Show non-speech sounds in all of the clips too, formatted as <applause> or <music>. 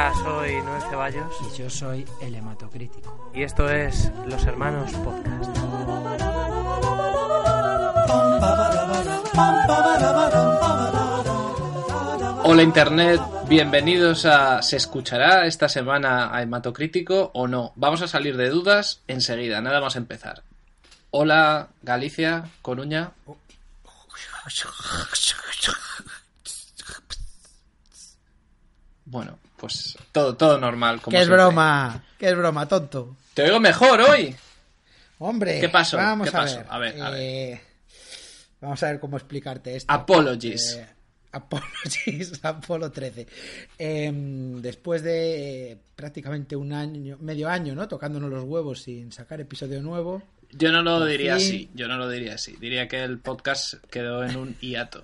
Hola, soy Noel Ceballos. Y yo soy el hematocrítico. Y esto es Los Hermanos Podcast. Hola Internet, bienvenidos a ¿Se escuchará esta semana a Hematocrítico o no? Vamos a salir de dudas enseguida, nada más empezar. Hola Galicia, Coruña. Bueno, pues todo, todo normal. Como ¿Qué es siempre. broma? ¿Qué es broma, tonto? Te oigo mejor hoy. Hombre, ¿Qué pasó? Vamos ¿Qué a pasó? ver. A ver, a ver. eh, Vamos a ver cómo explicarte esto. Apologies. Eh, apologies, <laughs> Apolo 13. Eh, después de prácticamente un año, medio año, ¿no? Tocándonos los huevos sin sacar episodio nuevo. Yo no lo diría fin. así, yo no lo diría así. Diría que el podcast quedó en un hiato.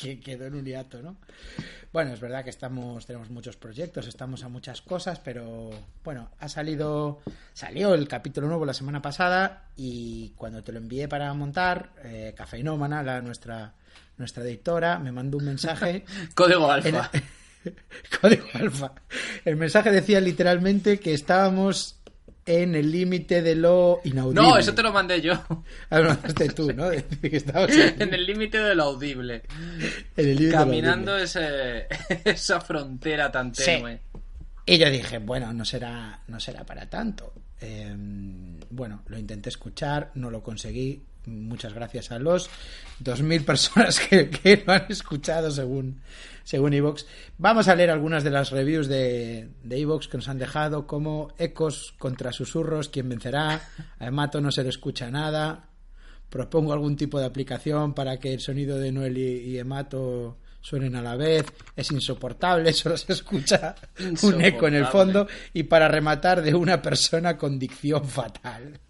Que quedó en un hiato, ¿no? Bueno, es verdad que estamos, tenemos muchos proyectos, estamos a muchas cosas, pero bueno, ha salido, salió el capítulo nuevo la semana pasada y cuando te lo envié para montar, eh, Cafeinómana, la, nuestra, nuestra editora, me mandó un mensaje. <laughs> Código alfa. <laughs> Código alfa. El mensaje decía literalmente que estábamos en el límite de lo inaudible. No, eso te lo mandé yo. <laughs> Ah, lo mandaste tú, ¿no? Que <laughs> en, el límite de lo audible. en el límite de lo Caminando audible. ese, <laughs> esa frontera tan Sí. tenue. Y yo dije, bueno, no será, no será para tanto. Eh, bueno, lo intenté escuchar, no lo conseguí. Muchas gracias a los 2.000 personas que, que lo han escuchado según según Evox. Vamos a leer algunas de las reviews de, de Evox que nos han dejado, como Ecos contra susurros, ¿quién vencerá? A Emato no se le escucha nada. Propongo algún tipo de aplicación para que el sonido de Noel y, y Emato suenen a la vez. Es insoportable, <laughs> solo se escucha un eco en el fondo. Y para rematar, de una persona con dicción fatal.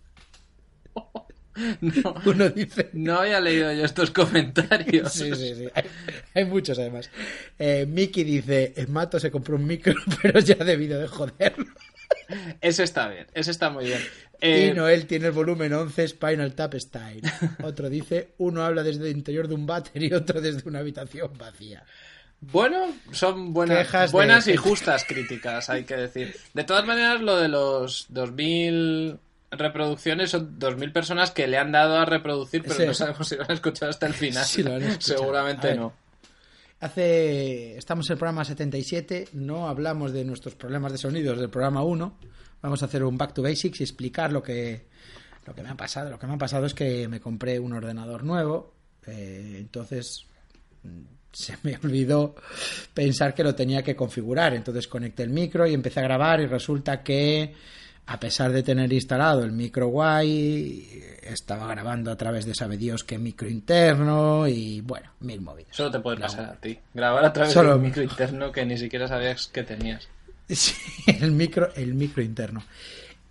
No, <laughs> Uno dice. <laughs> no había leído yo estos comentarios. Sí, sí, sí. Hay, hay muchos además. Eh, Mickey dice: Emato se compró un micro, <laughs> pero ya ha debido de joderlo. Ese está bien, ese está muy bien. Eh, Y Noel tiene el volumen 11 Spinal Tap Style. Otro dice: uno habla desde el interior de un váter y otro desde una habitación vacía. Bueno, son buenas, Quejas de- buenas y justas críticas, hay que decir. De todas maneras, lo de los 2000 reproducciones son 2000 personas que le han dado a reproducir, pero Sí. no sabemos si lo han escuchado hasta el final. <laughs> Sí, lo han escuchado. Seguramente no. Hace. Estamos en el programa 77, no hablamos de nuestros problemas de sonidos del programa 1. Vamos a hacer un back to basics y explicar lo que, lo que me ha pasado. Lo que me ha pasado es que me compré un ordenador nuevo, eh, entonces mm, se me <laughs> olvidó pensar que lo tenía que configurar. Entonces conecté el micro y empecé a grabar y resulta que a pesar de tener instalado el micro guay, estaba grabando a través de sabe Dios qué micro interno y bueno, mil movidas. Solo te puede Grabo. pasar a ti. Grabar a través Solo- de un micro interno que ni siquiera sabías que tenías. <laughs> Sí, el micro, el micro interno.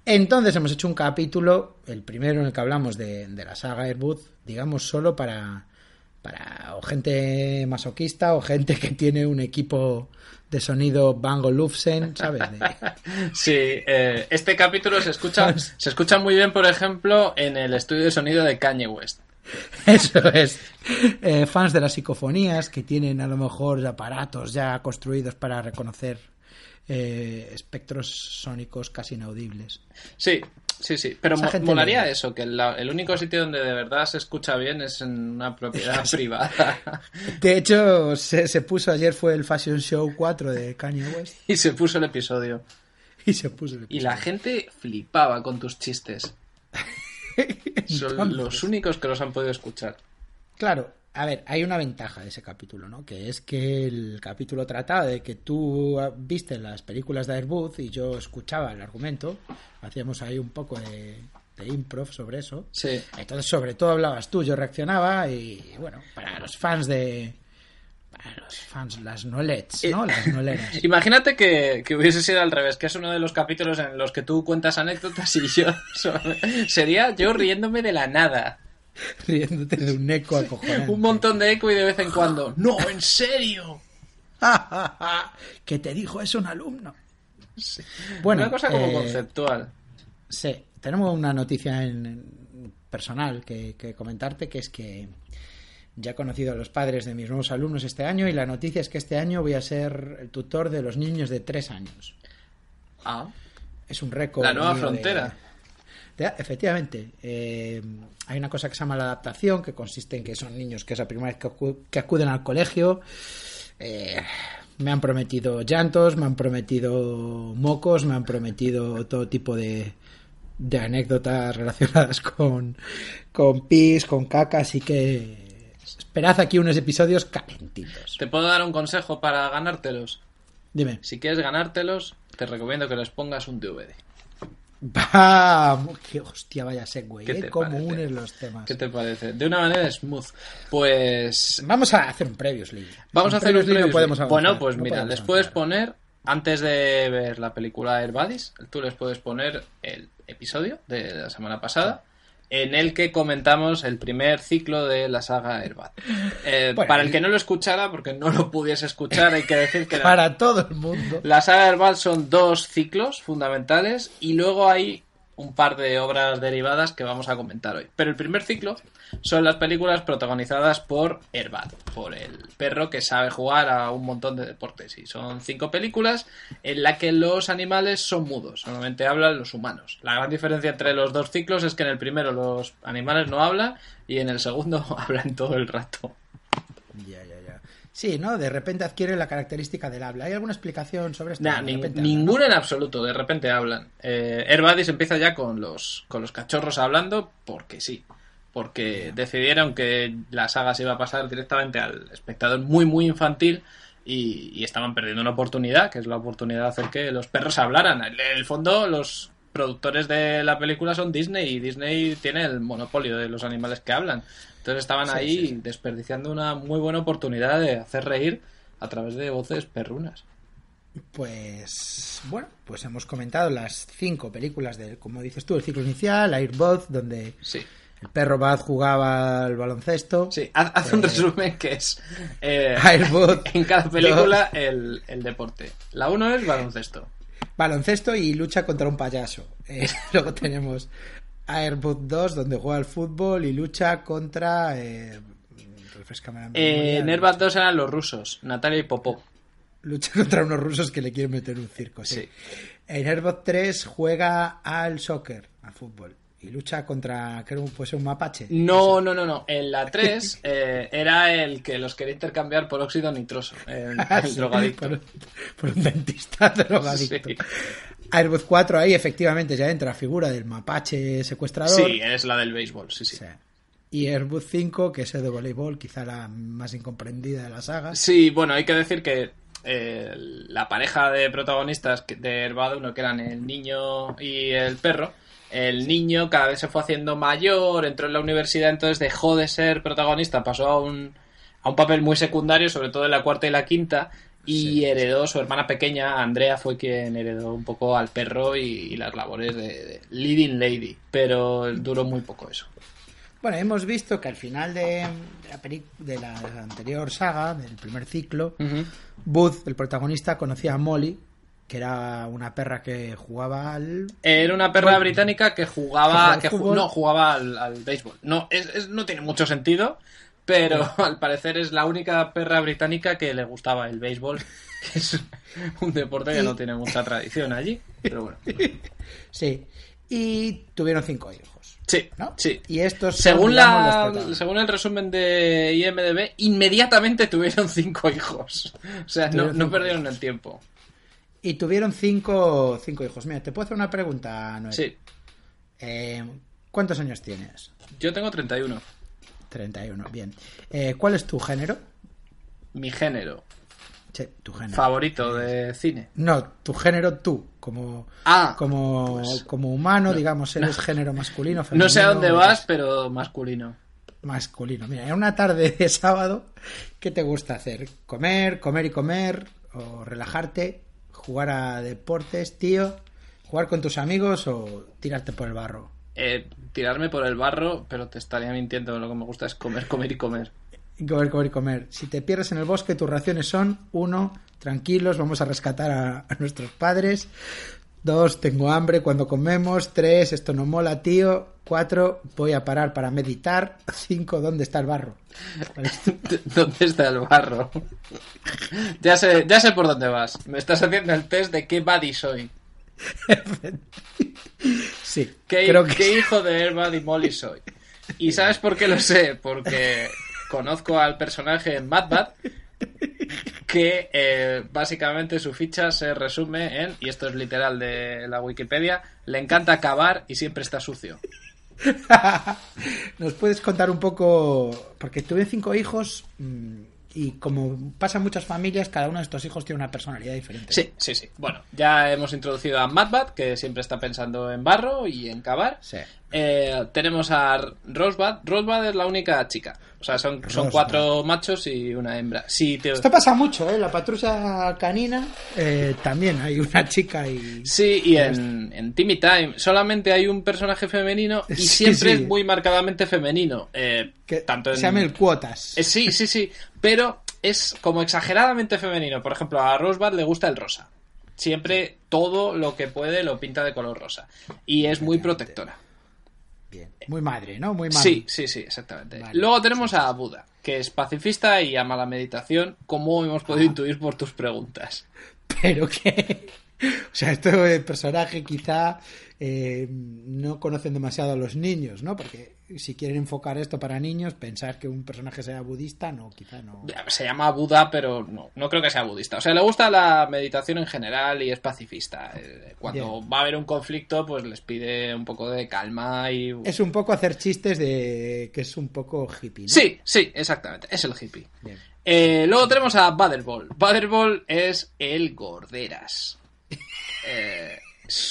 Entonces hemos hecho un capítulo, el primero en el que hablamos de, de la saga Airbud, digamos solo para, para o gente masoquista o gente que tiene un equipo de sonido Bang Olufsen, ¿sabes? De- <laughs> Sí, eh, este capítulo se escucha, <laughs> se escucha muy bien, por ejemplo, en el estudio de sonido de Kanye West. Eso es. Eh, fans de las psicofonías que tienen a lo mejor aparatos ya construidos para reconocer eh, espectros sónicos casi inaudibles. Sí, sí, sí. Pero mo- molaría eso, que la- el único sitio donde de verdad se escucha bien es en una propiedad <laughs> privada. De hecho, se, se puso ayer fue el Fashion Show 4 de Kanye West <laughs> y se puso el episodio. <laughs> y se puso el Y la gente flipaba con tus chistes. Son los únicos que los han podido escuchar. Claro, a ver, hay una ventaja de ese capítulo, ¿no? Que es que el capítulo trataba de que tú ah, viste las películas de Airbud y yo escuchaba el argumento. Hacíamos ahí un poco de, de improv sobre eso. Sí. Entonces, sobre todo hablabas tú, yo reaccionaba y, bueno, para los fans de... Para los fans, las nolets, ¿no? Las noleras. <laughs> Imagínate que, que hubiese sido al revés, que es uno de los capítulos en los que tú cuentas anécdotas y yo <laughs> sería yo riéndome de la nada. <laughs> riéndote de un eco acojonante. Un montón de eco y de vez en cuando. <laughs> ¡No, en serio! <laughs> que te dijo eso un alumno. Bueno, Una cosa como eh, conceptual. Sí, tenemos una noticia en, en personal que, que comentarte, que es que Ya he conocido a los padres de mis nuevos alumnos este año y la noticia es que este año voy a ser el tutor de los niños de tres años. Ah, Es un récord. La nueva frontera. de- efectivamente. eh, hay una cosa que se llama la adaptación, que consiste en que son niños que es la primera vez que, acu- que acuden al colegio. Eh, me han prometido llantos, me han prometido mocos, me han prometido todo tipo de, de anécdotas relacionadas con, con pis, con caca, así que esperad aquí unos episodios calentitos. ¿te puedo dar un consejo para ganártelos? Dime. Si quieres ganártelos, te recomiendo que les pongas un DVD. Vamos, que hostia, vaya ¿Qué ¿eh? Cómo unes los temas. ¿Qué te parece? De una manera smooth. Pues Vamos a hacer un previous league. Vamos a hacer un previously no podemos Bueno, pues no mira, les puedes poner, antes de ver la película Air Buddies, tú les puedes poner el episodio de la semana pasada, en el que comentamos el primer ciclo de la saga Bud. Eh, Bueno, para el que no lo escuchara, porque no lo pudiese escuchar, hay que decir que <laughs> la, Para todo el mundo. la saga Bud son dos ciclos fundamentales y luego hay un par de obras derivadas que vamos a comentar hoy. Pero el primer ciclo son las películas protagonizadas por Airbud, por el perro que sabe jugar a un montón de deportes. Y son cinco películas en las que los animales son mudos, normalmente hablan los humanos. La gran diferencia entre los dos ciclos es que en el primero los animales no hablan y en el segundo <laughs> hablan todo el rato. Sí, ¿no? De repente adquiere la característica del habla. ¿Hay alguna explicación sobre esto? Nah, ninguna en absoluto, de repente hablan. Eh, Air Buddies empieza ya con los, con los cachorros hablando porque sí. Porque decidieron que la saga se iba a pasar directamente al espectador muy, muy infantil y, y estaban perdiendo una oportunidad, que es la oportunidad de hacer que los perros hablaran. En el fondo, los productores de la película son Disney y Disney tiene el monopolio de los animales que hablan. Entonces estaban Sí, ahí sí, sí. desperdiciando una muy buena oportunidad de hacer reír a través de voces perrunas. Pues bueno, pues hemos comentado las cinco películas del, como dices tú, el ciclo inicial, Airbud, donde Sí. el perro Bud jugaba al baloncesto. Sí, haz, haz un Eh, resumen que es eh, Airbud, <laughs> en cada película el, el deporte. La uno es baloncesto. baloncesto y lucha contra un payaso. Eh, <laughs> luego tenemos Airbud 2, donde juega al fútbol y lucha contra. Eh, refrescame Eh, en Airbud 2 eran los rusos, Natalia y Popó. Lucha <laughs> contra unos rusos que le quieren meter un circo, sí. Sí. En Airbot 3 juega al soccer, al fútbol. Y lucha contra, creo que puede ser un mapache. No, no, no, no. En la 3 <laughs> eh, era el que los quería intercambiar por óxido nitroso. El, <laughs> Ah, el drogadicto. Por, por un dentista drogadicto. Sí. Airbot 4 ahí efectivamente ya entra la figura del mapache secuestrador. Sí, es la del béisbol, sí, sí. Sí. Y Airbus 5, que es el de voleibol, quizá la más incomprendida de la saga. Sí, bueno, hay que decir que eh, la pareja de protagonistas de Herbado, uno que eran el niño y el perro, el niño cada vez se fue haciendo mayor, entró en la universidad, entonces dejó de ser protagonista, pasó a un, a un papel muy secundario, sobre todo en la cuarta y la quinta, y Sí. heredó su hermana pequeña, Andrea, fue quien heredó un poco al perro y, y las labores de, de leading lady, pero duró muy poco eso. Bueno, hemos visto que al final de, la, peli- de la anterior saga, del primer ciclo, Ujú. Booth, el protagonista, conocía a Molly, que era una perra que jugaba al... Era una perra británica que ¿Que jugaba, que ju- no jugaba al, al béisbol. No, es, es- no tiene mucho sentido, pero <laughs> al parecer es la única perra británica que le gustaba el béisbol, <laughs> que es un deporte que no tiene mucha tradición allí. Pero bueno, <laughs> Sí. Y tuvieron cinco hijos. sí, ¿no? sí. Y estos son, Según, digamos, la, según el resumen de IMDB, inmediatamente tuvieron cinco hijos. O sea, no, no perdieron el tiempo. Y tuvieron cinco, cinco hijos. Mira, te puedo hacer una pregunta, Noel. Sí, Eh, ¿Cuántos años tienes? yo tengo 31. 31, bien. Eh, ¿Cuál es tu género? Mi género Sí, tu género. favorito de cine. No, tu género tú, como, Ah, como, pues- como humano, digamos, eres género masculino, femenino. No sé a dónde vas, eres pero masculino. Masculino. Mira, en una tarde de sábado, ¿qué te gusta hacer? ¿Comer, comer y comer? ¿O relajarte? ¿Jugar a deportes, tío? ¿Jugar con tus amigos o tirarte por el barro? Eh, tirarme por el barro, pero te estaría mintiendo. Lo que me gusta es comer, comer y comer. Comer, comer y comer. Si te pierdes en el bosque, tus raciones son, uno, tranquilos, vamos a rescatar a, a nuestros padres. Dos, tengo hambre cuando comemos. Tres, esto no mola, tío. Cuatro, voy a parar para meditar. Cinco, ¿dónde está el barro? <laughs> ¿Dónde está el barro? Ya sé, ya sé por dónde vas. Me estás haciendo el test de qué buddy soy. <laughs> Sí, ¿Qué, creo que qué hijo de Herbad y Molly soy? ¿Y sabes por qué lo sé? Porque conozco al personaje en Mad Bad que eh, básicamente su ficha se resume en, y esto es literal de la Wikipedia, le encanta cavar y siempre está sucio. <laughs> nos puedes contar un poco, porque tuve cinco hijos mm, y como pasa en muchas familias, cada uno de estos hijos tiene una personalidad diferente. Sí, sí, sí. Bueno, ya hemos introducido a Madbad, que siempre está pensando en barro y en cavar. Sí. Eh, tenemos a Rosebud. Rosebud es la única chica. O sea, son, son cuatro machos y una hembra. Sí, te- Esto pasa mucho, ¿eh? La patrulla canina eh, también hay una chica y... Sí, y en, en Timmy Time solamente hay un personaje femenino y Sí, siempre sí. es muy marcadamente femenino. Eh, Que tanto en... se llama el cuotas. Eh, sí, sí, sí. Pero es como exageradamente femenino. Por ejemplo, a Rosebud le gusta el rosa. Siempre todo lo que puede lo pinta de color rosa. Y es muy protectora. Bien. Muy madre, ¿no? Muy madre. Sí, sí, sí, exactamente. Vale. Luego tenemos a Buda, que es pacifista y ama la meditación, como hemos podido intuir por tus preguntas. Pero que... <laughs> O sea, este personaje quizá eh, no conocen demasiado a los niños, ¿no? Porque si quieren enfocar esto para niños, pensar que un personaje sea budista, no, quizá no. Se llama Buda, pero no, no creo que sea budista. O sea, le gusta la meditación en general y es pacifista. Eh, Cuando Bien. va a haber un conflicto, pues les pide un poco de calma y... Es un poco hacer chistes de que es un poco hippie, ¿no? Sí, sí, exactamente. Es el hippie. Bien. Eh, luego tenemos a Butterball. Butterball es el gorderas. <laughs> Eh,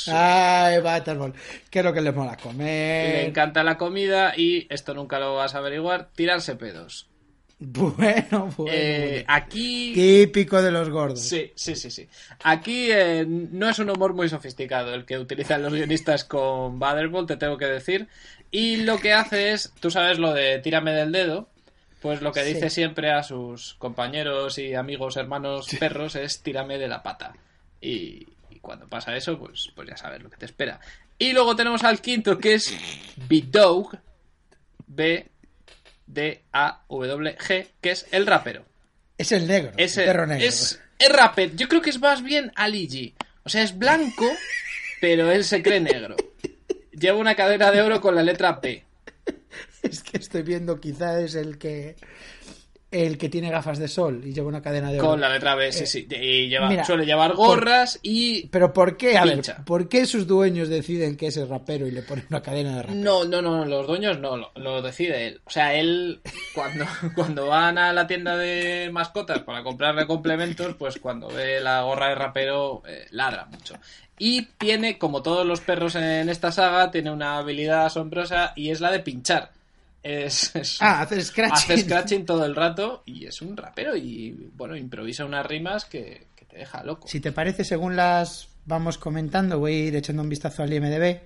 Ay, Butterball. ¿Qué es lo que le mola le comer? encanta la comida y, esto nunca lo vas a averiguar, tirarse pedos. Bueno, <laughs> bueno. Eh, aquí... Típico de los gordos. Sí, sí, sí, sí. Aquí eh, no es un humor muy sofisticado el que utilizan los guionistas con Butterball, te tengo que decir. Y lo que hace es, tú sabes lo de tírame del dedo, pues lo que Sí. dice siempre a sus compañeros y amigos, hermanos, perros es tírame de la pata. Y cuando pasa eso, pues, pues ya sabes lo que te espera. Y luego tenemos al quinto que es B-Dog, B-D-A-W-G, que es el rapero. Es el negro. Es, el perro negro. es, es rapper. Yo creo que es más bien Ali G. O sea, es blanco, pero él se cree negro. Lleva una cadena de oro con la letra P. <laughs> Es que estoy viendo, quizá es el que el que tiene gafas de sol y lleva una cadena de oro. Con la letra B, sí, sí. Y lleva, Eh, mira, suele llevar gorras y... Pero ¿por qué? A ver. ¿por qué sus dueños deciden que es el rapero y le ponen una cadena de rapero? No, no, no, los dueños no, lo, lo decide él. O sea, él, cuando, <laughs> cuando van a la tienda de mascotas para comprarle complementos, pues cuando ve la gorra de rapero, eh, ladra mucho. Y tiene, como todos los perros en esta saga, tiene una habilidad asombrosa y es la de pinchar. Es, es- Ah, hacer scratching. hace scratching todo el rato y es un rapero y, bueno, improvisa unas rimas que, que te deja loco. Si te parece, según las vamos comentando, voy a ir echando un vistazo al IMDB.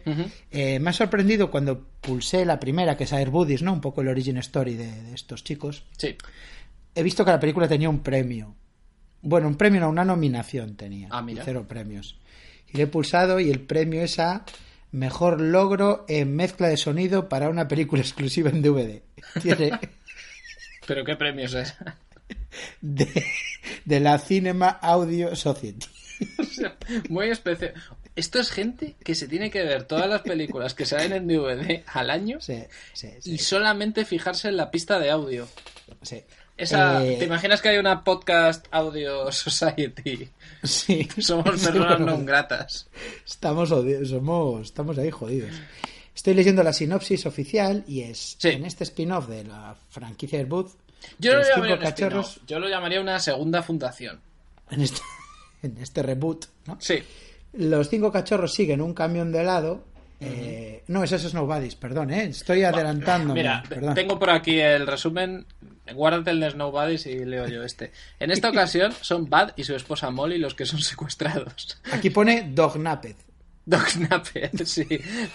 Eh, me ha sorprendido cuando pulsé la primera, que es Air Buddies, ¿no? Un poco el origin story de, de estos chicos. Sí. He visto que la película tenía un premio. Bueno, un premio, no, una nominación tenía. Ah, mira. Cero premios. Y le he pulsado y el premio es a mejor logro en mezcla de sonido para una película <laughs> exclusiva en DVD. Tiene <laughs> ¿Pero qué premios es? <laughs> de, de la Cinema Audio Society. O sea, Muy especial. Esto es gente que se tiene que ver todas las películas que salen en DVD al año Sí, sí, sí. y solamente fijarse en la pista de audio. Esa, Eh, ¿Te imaginas que hay una podcast Audio Society? sí. <laughs> Somos personas no gratas. Estamos, somos, estamos ahí jodidos. Estoy leyendo la sinopsis oficial y es Sí. en este spin-off de la franquicia Airbud. Yo lo cinco llamaría cachorros Yo lo llamaría una segunda fundación. en este, <laughs> en este reboot, ¿no? Sí. Los cinco cachorros siguen un camión de helado. Eh, no, es Snowbodies, perdón, ¿eh? Estoy adelantándome. Mira, perdón. tengo por aquí el resumen. Guárdate el de Snowbodies y leo yo este. En esta <laughs> ocasión son Bad y su esposa Molly los que son secuestrados. Aquí pone Dognapped. Dognapped, <laughs> sí.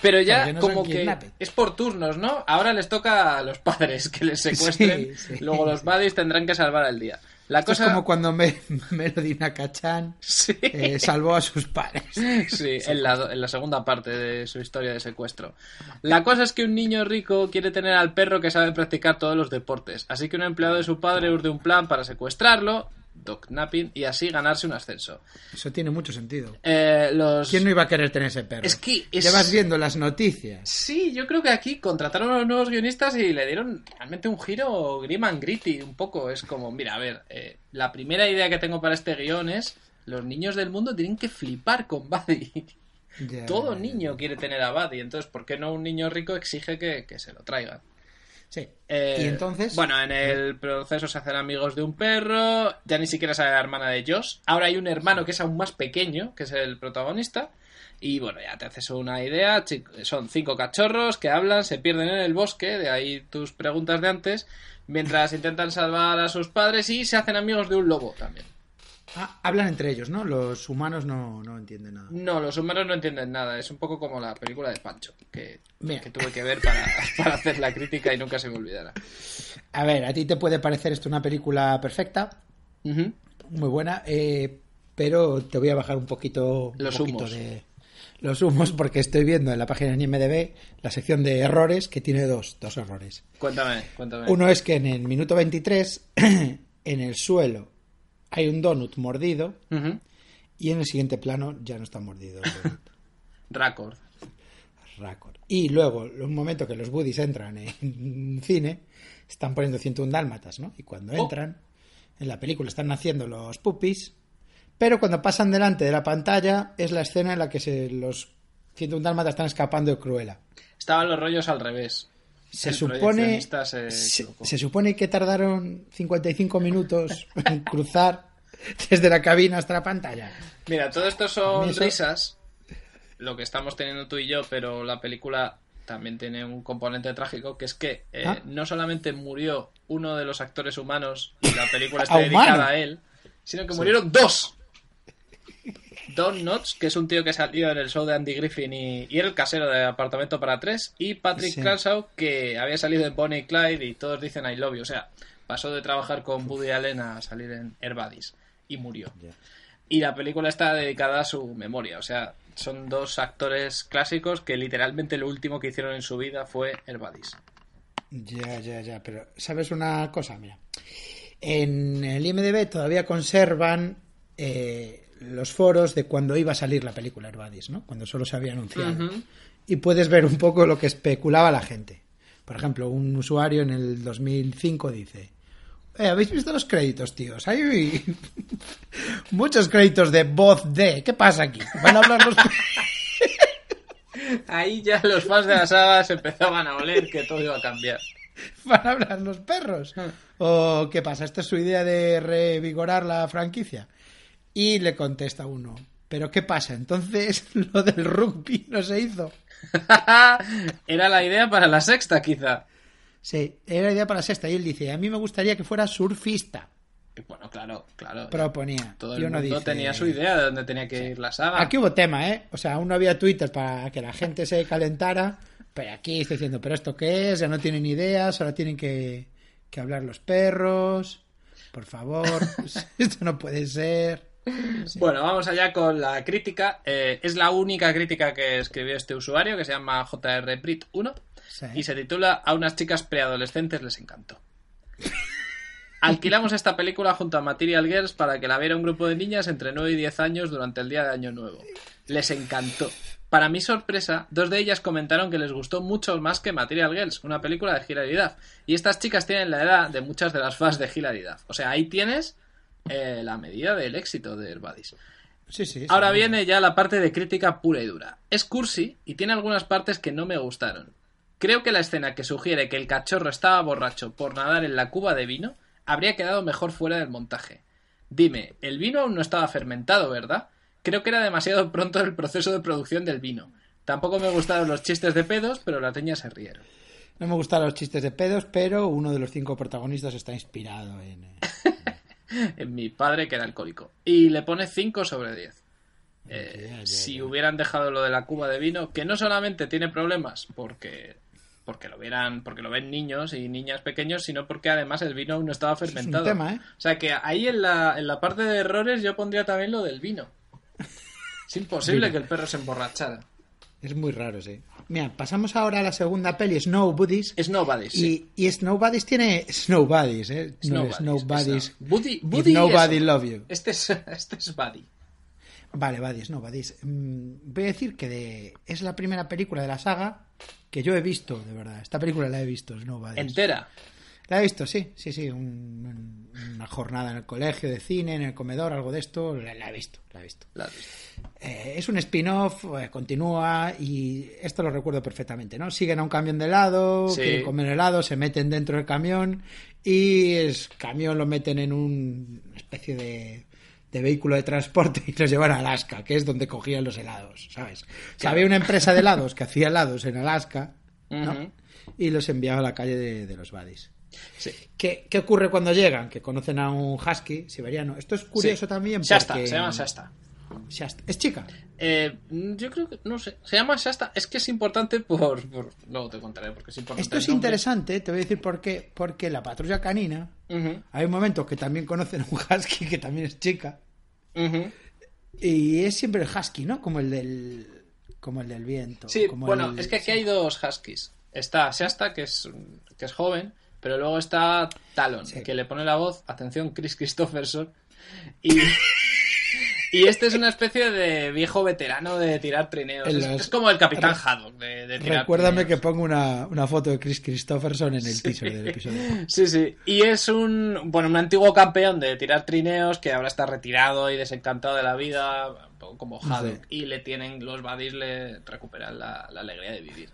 Pero ya no como que kidnapped. es por turnos, ¿no? Ahora les toca a los padres que les <laughs> secuestren. Sí, sí. Luego los buddies tendrán que salvar el día. La Esto cosa... es como cuando me, <laughs> Melody Nakachan Sí. eh, salvó a sus padres. Sí, en la, en la segunda parte de su historia de secuestro. La cosa es que un niño rico quiere tener al perro que sabe practicar todos los deportes, así que un empleado de su padre urde un plan para secuestrarlo, dognapping, y así ganarse un ascenso. Eso tiene mucho sentido. Eh, los... ¿Quién no iba a querer tener ese perro? Es que es- Ya vas viendo las noticias. Sí, yo creo que aquí contrataron a los nuevos guionistas y le dieron realmente un giro grim and gritty, un poco. Es como, mira, a ver, eh, la primera idea que tengo para este guion es los niños del mundo tienen que flipar con Buddy. Todo niño quiere tener a Buddy, entonces, ¿por qué no un niño rico exige que, que se lo traigan? Sí. Eh, y entonces. Bueno, en el proceso se hacen amigos de un perro. Ya ni siquiera sale la hermana de Josh. Ahora hay un hermano que es aún más pequeño, que es el protagonista. Y bueno, ya te haces una idea. Son cinco cachorros que hablan, se pierden en el bosque. De ahí tus preguntas de antes. Mientras intentan salvar a sus padres y se hacen amigos de un lobo también. Ah, hablan entre ellos, ¿no? Los humanos no, no entienden nada. No, los humanos no entienden nada. Es un poco como la película de Pancho, que, tuve que ver para, <laughs> para hacer la crítica y nunca se me olvidará. A ver, a ti te puede parecer esto una película perfecta, muy buena, eh, pero te voy a bajar un poquito, un Los poquito humos. de los humos porque estoy viendo en la página de IMDb la sección de errores que tiene dos, dos errores. Cuéntame, cuéntame. Uno es que en el minuto 23 <clears throat> en el suelo hay un donut mordido y en el siguiente plano ya no está mordido. el donut. <laughs> Record. Raccord. Y luego, un momento que los Buddies entran en <laughs> cine, están poniendo 101 dálmatas, ¿no? Y cuando Oh. entran, en la película están naciendo los puppies, pero cuando pasan delante de la pantalla es la escena en la que se, los 101 dálmatas están escapando de Cruella. Estaban los rollos al revés. Se supone, se se, se supone que tardaron 55 minutos en cruzar desde la cabina hasta la pantalla. Mira, todo esto son eso- risas, lo que estamos teniendo tú y yo, pero la película también tiene un componente trágico, que es que eh, Ah. no solamente murió uno de los actores humanos y la película <laughs> está ¿A dedicada humano? a él, sino que murieron dos. Don Knotts, que es un tío que salió en el show de Andy Griffin y, y era el casero de Apartamento para Tres, y Patrick Sí. Cranshaw, que había salido en Bonnie y Clyde y todos dicen I love you. O sea, pasó de trabajar con Woody Allen a salir en Air Buddies y murió. Y la película está dedicada a su memoria. O sea, son dos actores clásicos que literalmente lo último que hicieron en su vida fue Air Buddies. Ya, ya, ya, pero ¿sabes una cosa? Mira, en el IMDB todavía conservan eh, los foros de cuando iba a salir la película Herbadis, ¿no? Cuando solo se había anunciado. Y puedes ver un poco lo que especulaba la gente. Por ejemplo, un usuario en el 2005 dice... "Eh, ¿Habéis visto los créditos, tíos? Hay <laughs> muchos créditos de voz de... ¿Qué pasa aquí? ¿Van a hablar los... <laughs> Ahí ya los fans de la saga se empezaban a oler que todo iba a cambiar. <laughs> ¿Van a hablar los perros? ¿O qué pasa? ¿Esta es su idea de revigorar la franquicia? Y le contesta uno, ¿pero qué pasa? Entonces <laughs> lo del rugby no se hizo. <laughs> Era la idea para la sexta, quizá. Sí, era la idea para la sexta. Y él dice, a mí me gustaría que fuera surfista. Bueno, claro, claro. Proponía. Todo el mundo dice, tenía su idea de dónde tenía que ir la saga. Aquí hubo tema, ¿eh? O sea, aún no había Twitter para que la gente se calentara. Pero aquí está diciendo, ¿pero esto qué es? Ya no tienen ideas, ahora tienen que, que hablar los perros. Por favor, <laughs> esto no puede ser. Bueno, vamos allá con la crítica. Eh, es la única crítica que escribió este usuario, que se llama JR Brit 1 Sí. y se titula A unas chicas preadolescentes les encantó. Alquilamos esta película junto a Material Girls para que la viera un grupo de niñas entre 9 y 10 años durante el día de Año Nuevo. Les encantó. Para mi sorpresa, dos de ellas comentaron que les gustó mucho más que Material Girls, una película de Hilary Duff. Y estas chicas tienen la edad de muchas de las fans de Hilary Duff. O sea, ahí tienes eh, la medida del éxito de Herbadis. Sí, sí. sí. Ahora viene ya la parte de crítica pura y dura. Es cursi y tiene algunas partes que no me gustaron. Creo que la escena que sugiere que el cachorro estaba borracho por nadar en la cuba de vino habría quedado mejor fuera del montaje. Dime, el vino aún no estaba fermentado, ¿verdad? Creo que era demasiado pronto el proceso de producción del vino. Tampoco me gustaron los chistes de pedos, pero las niñas se rieron. No me gustan los chistes de pedos, pero uno de los cinco protagonistas está inspirado en... <laughs> <laughs> En mi padre, que era alcohólico. Y le pone 5 sobre 10. Eh, si hubieran dejado lo de la cuba de vino, que no solamente tiene problemas porque, porque lo vieran, porque lo ven niños y niñas pequeños, sino porque además el vino aún no estaba fermentado. tema, ¿eh? O sea que ahí en la, en la parte de errores yo pondría también lo del vino. Es imposible que el perro se emborrachara. Es muy raro, sí. Mira, pasamos ahora a la segunda peli, Snow Buddies. Es Nobody, sí. Y, y Snow Buddies tiene Snow Buddies, ¿eh? No Snowbodies, es Snow Buddies. es- Buddy- Buddy Nobody es- Love You. Este es, <laughs> este es Buddy. Vale, Buddies, no, Buddies. Mm, voy a decir que de- es la primera película de la saga que yo he visto, de verdad. Esta película la he visto, Snow Buddies. Entera. La he visto, sí, sí, sí. un- una jornada en el colegio de cine, en el comedor, algo de esto. La, la he visto, la he visto. La has visto. Eh, es un spin-off, eh, continúa y esto lo recuerdo perfectamente, ¿no? Siguen a un camión de helado, Sí. quieren comer helado, se meten dentro del camión y el camión lo meten en un- una especie de, de vehículo de transporte <laughs> y los llevan a Alaska, que es donde cogían los helados, ¿sabes? O sea, había una empresa de <laughs> helados que hacía helados en Alaska. Y los enviaba a la calle de, de los buddies. Sí. ¿Qué, qué ocurre cuando llegan? Que conocen a un husky siberiano. Esto es curioso Sí. también Shasta, porque... se llama Shasta. Shasta. Es chica. Eh, yo creo que, no sé, se llama Shasta. Es que es importante por. por- luego te contaré porque es importante. Esto es interesante, te voy a decir por qué. Porque la patrulla canina, Ujú, hay momentos que también conocen a un husky que también es chica. Y es siempre el husky, ¿no? Como el del, como el del viento. Sí, como bueno, el- es que aquí hay dos huskies. Está Shasta, que es, que es joven, pero luego está Talon, Sí. que le pone la voz, atención, Chris Christopherson. Y, <laughs> y este es una especie de viejo veterano de tirar trineos. Es, como el Capitán Haddock de, de tirar Recuérdame que pongo una, una foto de Chris Christopherson en el teaser del episodio. <laughs> Sí, sí. Y es un, bueno, un antiguo campeón de tirar trineos que ahora está retirado y desencantado de la vida, un poco como Haddock. Y le tienen, los buddies le recuperan la, la alegría de vivir.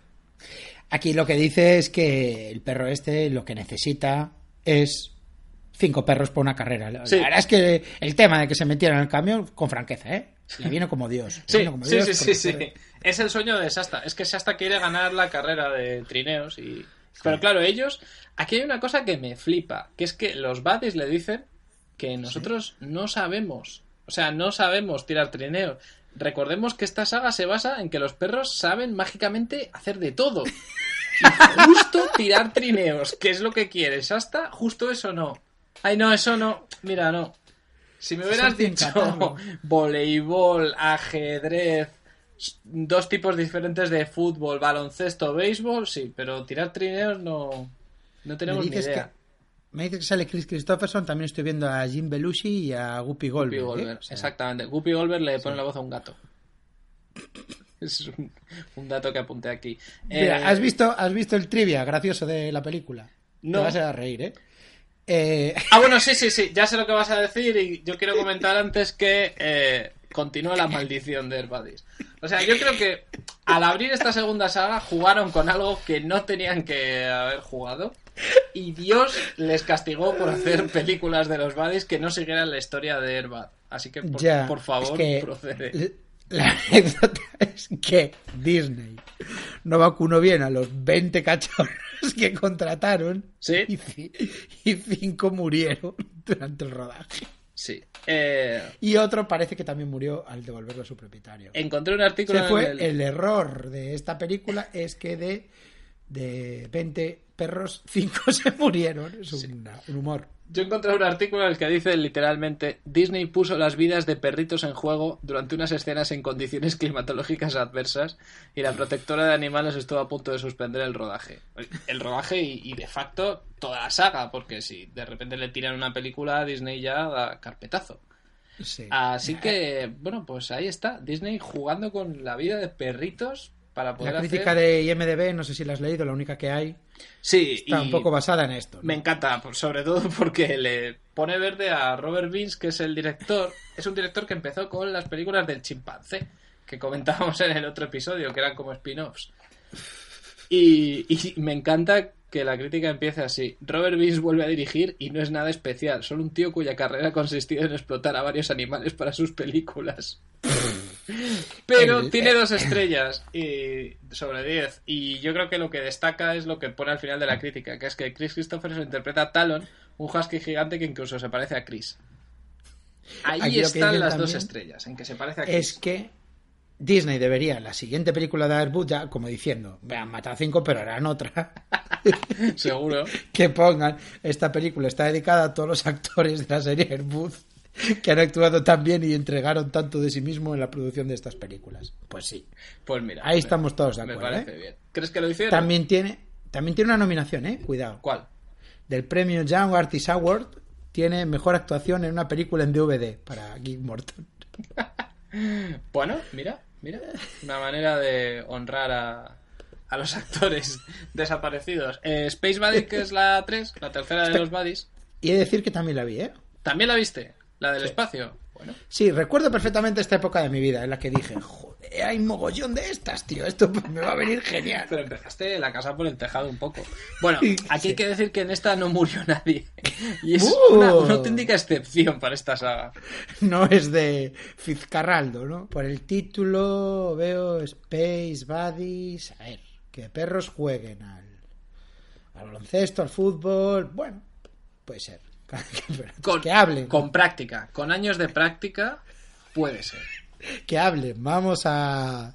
Aquí lo que dice es que el perro este lo que necesita es cinco perros por una carrera. Sí. la verdad es que el tema de que se metiera en el camión, con franqueza, ¿eh? Le vino como Dios. Sí, como sí, Dios sí, sí, sí. corre- Es el sueño de Shasta. Es que Shasta quiere ganar la carrera de trineos y... Pero claro, ellos... Aquí hay una cosa que me flipa, que es que los buddies le dicen que nosotros no sabemos, o sea, no sabemos tirar trineos. Recordemos que esta saga se basa en que los perros saben mágicamente hacer de todo. Y <laughs> justo tirar trineos, que es lo que quiere Shasta, justo eso no. Ay, no, eso no. Mira, no. Si me hubieras dicho voleibol, ajedrez, dos tipos diferentes de fútbol, baloncesto, béisbol, sí, pero tirar trineos no, no tenemos ni idea. Me dices que sale Chris Christopherson, también estoy viendo a Jim Belushi y a Guppy Goldberg. Guppy ¿eh? Goldberg, O sea, exactamente. Guppy Goldberg le pone la voz a un gato. <laughs> Es un, un dato que apunté aquí. Mira, Eh, ¿has visto, has visto el trivia gracioso de la película? No. Te vas a reír, ¿eh? Eh, Ah, bueno, <laughs> sí, sí, sí, ya sé lo que vas a decir y yo quiero comentar antes que continúa la maldición de Herbadis. O sea, yo creo que al abrir esta segunda saga jugaron con algo que no tenían que haber jugado y Dios les castigó por hacer películas de los Badis que no siguieran la historia de Herbad. Así que, por, ya, por favor, es que procede. La anécdota es que Disney no vacunó bien a los 20 cachorros que contrataron Sí. y, y cinco murieron durante el rodaje. Sí. Eh, Y otro parece que también murió al devolverlo a su propietario. encontré un artículo Se en fue, el- el error de esta película es que de, de 20 perros, <laughs> 5 se murieron. Es un humor. Yo encontré un artículo en el que dice literalmente Disney puso las vidas de perritos en juego durante unas escenas en condiciones climatológicas adversas y la protectora de animales estuvo a punto de suspender el rodaje. El rodaje y, y de facto toda la saga, porque si de repente le tiran una película, Disney ya da carpetazo. Sí. Así que, bueno, pues ahí está, Disney jugando con la vida de perritos para poder La crítica hacer... de IMDB, no sé si la has leído, la única que hay, Sí, está y- un poco basada en esto. ¿no? Me encanta, sobre todo <laughs> porque le pone verde a Robert Vince, que es el director. Es un director que empezó con las películas del chimpancé, que comentábamos en el otro episodio, que eran como spin-offs. Y, y me encanta que la crítica empiece así. Robert Vince vuelve a dirigir y no es nada especial, solo un tío cuya carrera consistía en explotar a varios animales para sus películas. <laughs> Pero El- tiene dos estrellas y sobre 10. Y yo creo que lo que destaca es lo que pone al final de la crítica, que es que Chris Christopherson interpreta a Talon, un husky gigante que incluso se parece a Chris. Ahí Aquí están las dos estrellas, en que se parece a Chris. Es que Disney debería, la siguiente película de Airbus, ya como diciendo, vean, mata a cinco, pero harán otra. <laughs> Seguro. que pongan, esta película está dedicada a todos los actores de la serie Airbus que han actuado tan bien y entregaron tanto de sí mismo en la producción de estas películas. Pues sí. Pues mira. Ahí me- estamos todos de Me acuerdo. parece ¿eh? bien. ¿Crees que lo hicieron? También tiene, también tiene una nominación, ¿eh? Cuidado. ¿Cuál? Del premio Young Artist Award tiene mejor actuación en una película en DVD para Geek Morton. <laughs> Bueno, mira, mira. Una manera de honrar a, a los actores desaparecidos. Eh, Space Buddy, que es la 3, la tercera de los Buddies. Y he de decir que también la vi, ¿eh? ¿También la viste? La del espacio. Bueno, Sí, recuerdo perfectamente esta época de mi vida en la que dije, joder, hay mogollón de estas, tío, esto <laughs> me va a venir genial. pero empezaste la casa por el tejado un poco. Bueno, Sí. aquí hay que decir que en esta no murió nadie. Y es Uh. una, una auténtica excepción para esta saga. No es de Fitzcarraldo, ¿no? Por el título veo Space Buddies. A ver, que perros jueguen al, al baloncesto, al fútbol. Bueno, puede ser. <laughs> Con, que hablen. Con práctica. Con años de práctica, puede ser. Que hablen. Vamos a,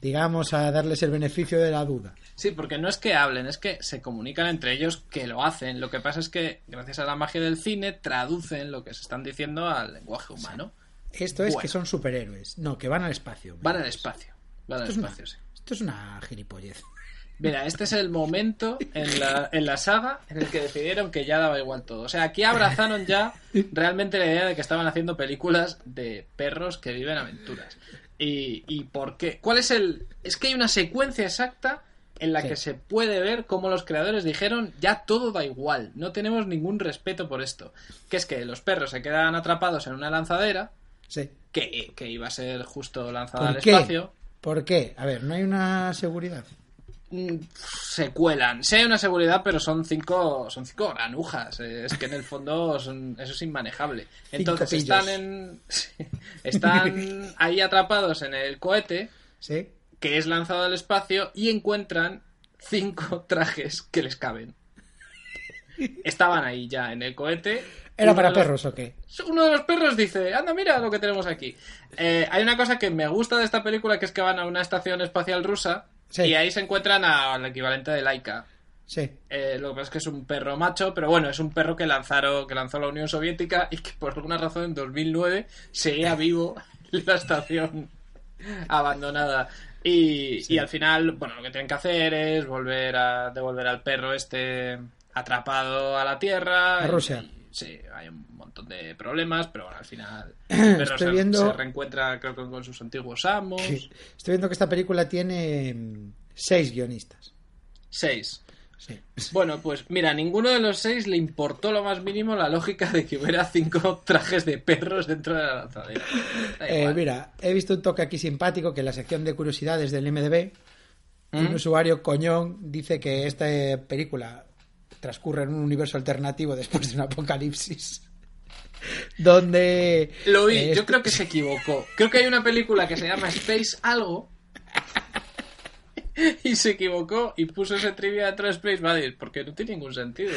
digamos, a darles el beneficio de la duda. Sí, porque no es que hablen, es que se comunican entre ellos que lo hacen. Lo que pasa es que, gracias a la magia del cine, traducen lo que se están diciendo al lenguaje humano. Esto es Bueno. que son superhéroes. No, que van al espacio. Van al espacio. Van al Esto es, una, espacio, sí. esto es una gilipollez. Mira, este es el momento en la, en la saga en el que decidieron que ya daba igual todo. O sea, aquí abrazaron ya realmente la idea de que estaban haciendo películas de perros que viven aventuras. ¿Y, y por qué? ¿Cuál es el...? Es que hay una secuencia exacta en la Sí. que se puede ver cómo los creadores dijeron ya todo da igual, no tenemos ningún respeto por esto. Que es que los perros se quedan atrapados en una lanzadera Sí. que, que iba a ser justo lanzada ¿Por al qué? espacio. ¿Por qué? A ver, no hay una seguridad. Mm, se cuelan. Sí hay una seguridad, pero son cinco, son cinco granujas. Es que en el fondo son- eso es inmanejable. Entonces están en, están ahí atrapados en el cohete Sí. que es lanzado al espacio y encuentran cinco <laughs> trajes que les caben. Estaban ahí ya en el cohete. ¿Era para los- perros o qué? uno de los perros dice, anda, mira lo que tenemos aquí. Eh, hay una cosa que me gusta de esta película, que es que van a una estación espacial rusa Sí. y ahí se encuentran al equivalente de Laika. Sí. Eh, lo que pasa es que es un perro macho, pero bueno, es un perro que lanzaron, que lanzó la Unión Soviética y que por alguna razón en 2009 seguía <laughs> vivo en la estación abandonada. Y, y al final, bueno, lo que tienen que hacer es volver a devolver al perro este atrapado a la tierra. A Rusia. Y- sí, hay un montón de problemas, pero bueno, al final <clears throat> Estoy se, viendo- se reencuentra, creo que con sus antiguos amos. Estoy viendo que esta película tiene mm, seis guionistas. Seis. Sí. <laughs> Bueno, pues mira, a ninguno de los seis le importó lo más mínimo la lógica de que hubiera cinco <laughs> trajes de perros dentro de la lanzadera. Eh, mira, he visto un toque aquí simpático que en la sección de curiosidades del MDB, un ¿Mm? usuario coñón dice que esta eh, película transcurre en un universo alternativo después de un apocalipsis. <laughs> Donde. Lo vi, eh, yo creo que se equivocó. Creo que hay una película que se llama Space Algo. <laughs> Y se equivocó y puso ese trivia de Space Buddies, porque no tiene ningún sentido.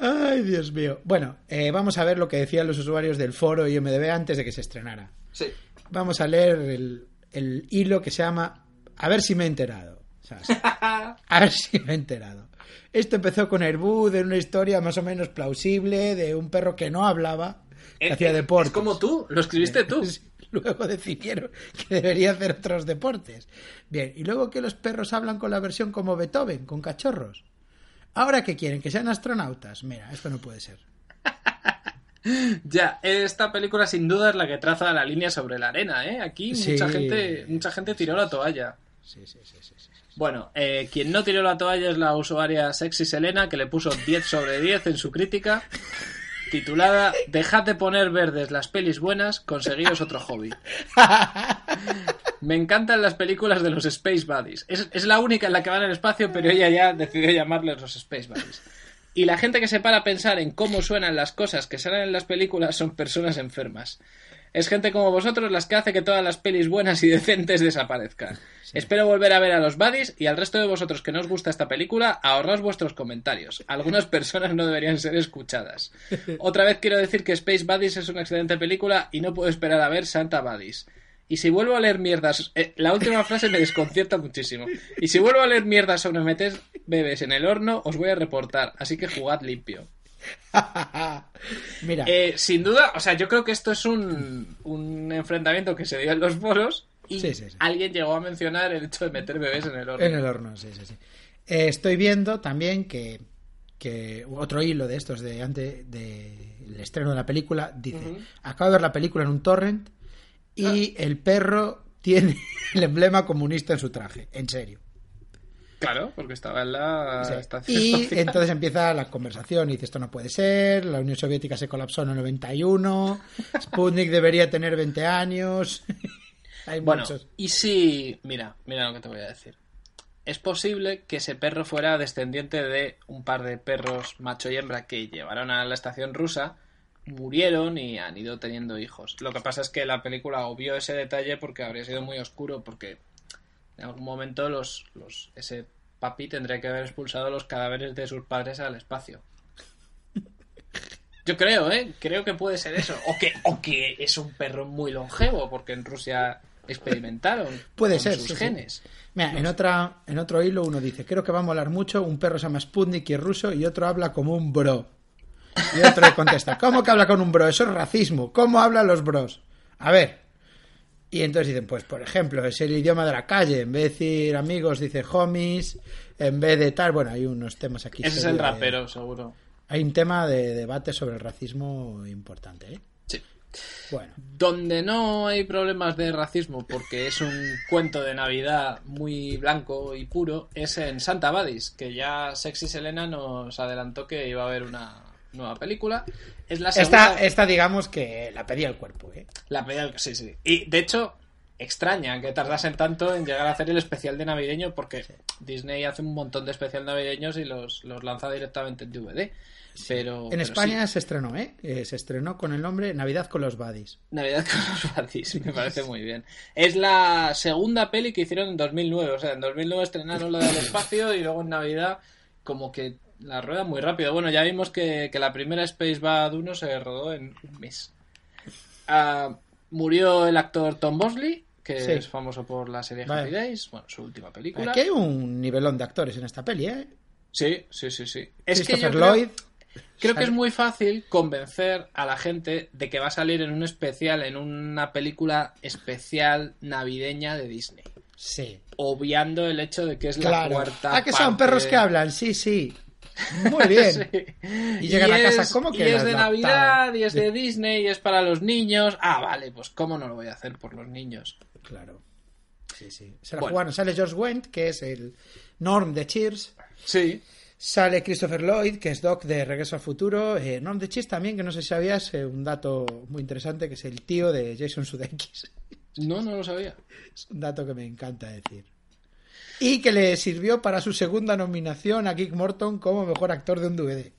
Ay, Dios mío. Bueno, eh, vamos a ver lo que decían los usuarios del foro y MDB antes de que se estrenara. Sí. Vamos a leer el, el hilo que se llama A ver si me he enterado. ¿sabes? <laughs> A ver si me he enterado. Esto empezó con Airbud, de una historia más o menos plausible, de un perro que no hablaba, que hacía deportes. Es como tú, lo escribiste tú. <laughs> Luego decidieron que debería hacer otros deportes. Bien, y luego que los perros hablan con la versión como Beethoven, con cachorros. Ahora que quieren que sean astronautas. Mira, esto no puede ser. <laughs> Ya, esta película sin duda es la que traza la línea sobre la arena, ¿eh? Aquí Sí. mucha gente, mucha gente tiró la toalla. Sí, sí, sí, sí. sí. Bueno, eh, quien no tiró la toalla es la usuaria Sexy Selena, que le puso 10 sobre 10 en su crítica, titulada Dejad de poner verdes las pelis buenas, conseguiros otro hobby. Me encantan las películas de los Space Buddies. Es, es la única en la que van al espacio, pero ella ya decidió llamarles los Space Buddies. Y la gente que se para a pensar en cómo suenan las cosas que salen en las películas son personas enfermas. Es gente como vosotros las que hace que todas las pelis buenas y decentes desaparezcan. Espero volver a ver a los buddies y al resto de vosotros que no os gusta esta película, ahorraos vuestros comentarios. Algunas <laughs> personas no deberían ser escuchadas. <laughs> Otra vez quiero decir que Space Buddies es una excelente película y no puedo esperar a ver Santa Buddies. Y si vuelvo a leer mierdas, eh, la última frase me desconcierta muchísimo. Y si vuelvo a leer mierdas sobre meter bebés en el horno, os voy a reportar. Así que jugad limpio. <laughs> Mira, Eh, sin duda, o sea, yo creo que esto es un, un enfrentamiento que se dio en los foros y Sí, sí, sí. alguien llegó a mencionar el hecho de meter bebés en el horno. en el horno, sí, sí, sí. Eh, estoy viendo también que, que otro hilo de estos de antes del estreno de la película dice: Ujú. Acabo de ver la película en un torrent y el perro tiene <laughs> el emblema comunista en su traje. En serio. Claro, porque estaba en la Sí. estación Y entonces empieza la conversación y dice esto no puede ser, la Unión Soviética se colapsó en el 91, <laughs> Sputnik debería tener 20 años. <laughs> Hay Bueno, muchos. y si. Mira, mira lo que te voy a decir. Es posible que ese perro fuera descendiente de un par de perros macho y hembra que llevaron a la estación rusa, murieron y han ido teniendo hijos. Lo que pasa es que la película obvió ese detalle porque habría sido muy oscuro, porque en algún momento los, los ese papi tendría que haber expulsado los cadáveres de sus padres al espacio. Yo creo, ¿eh? Creo que puede ser eso. O que, o que es un perro muy longevo, porque en Rusia experimentaron Puede con ser, sus sí, sí. genes. Mira, en, otra, en otro hilo uno dice, creo que va a molar mucho, un perro se llama Sputnik y es ruso y otro habla como un bro. Y otro le contesta, ¿cómo que habla con un bro? Eso es racismo. ¿Cómo hablan los bros? A ver. Y entonces dicen, pues por ejemplo, es el idioma de la calle. En vez de decir amigos, dice homies. En vez de tal, bueno, hay unos temas aquí. Ese es el de- rapero, seguro. Hay un tema de debate sobre el racismo importante, ¿eh? Sí. Bueno, Donde no hay problemas de racismo porque es un cuento de Navidad muy blanco y puro es en Santa Badis, que ya Sexy Selena nos adelantó que iba a haber una nueva película. Es la segunda... esta, esta digamos que la pedía el cuerpo, ¿eh? La pedal, sí, sí. Y de hecho, extraña que tardasen tanto en llegar a hacer el especial de navideño porque Disney hace un montón de especial navideños y los, los lanza directamente en DVD. Pero, En pero España sí, se estrenó, ¿eh? Eh, Se estrenó con el nombre Navidad con los Buddies. Navidad con los <laughs> Badis, me parece muy bien. Es la segunda peli que hicieron en 2009. O sea, en 2009 estrenaron la del espacio y luego en Navidad como que la rueda muy rápido. Bueno, ya vimos que, que la primera Space Bad 1 se rodó en un mes. Ah, murió el actor Tom Bosley, que Sí. es famoso por la serie Vale. Happy Days, bueno, su última película. Aquí hay un nivelón de actores en esta peli, ¿eh? Sí, sí, sí, sí. Es que yo creo- Lloyd. Creo que es muy fácil convencer a la gente de que va a salir en un especial, en una película especial navideña de Disney. Sí. Obviando el hecho de que es la cuarta. Ah, que son parte- perros que hablan, sí, sí. Muy bien. <laughs> Sí. Y llegan a casa, es- ¿cómo que Y es de adaptado? Navidad, y es de Disney, y es para los niños. Ah, vale, pues ¿cómo no lo voy a hacer por los niños? Claro. Sí, sí. Se la Bueno. jugaron. Sale George Wendt, que es el Norm de Cheers. Sí. Sale Christopher Lloyd, que es Doc de Regreso al Futuro. Eh, Norm de Cheers también, que no sé si sabías, eh, un dato muy interesante, que es el tío de Jason Sudeikis. No, no lo sabía. <laughs> Es un dato que me encanta decir. Y que le sirvió para su segunda nominación a Kick Morton como mejor actor de un DVD.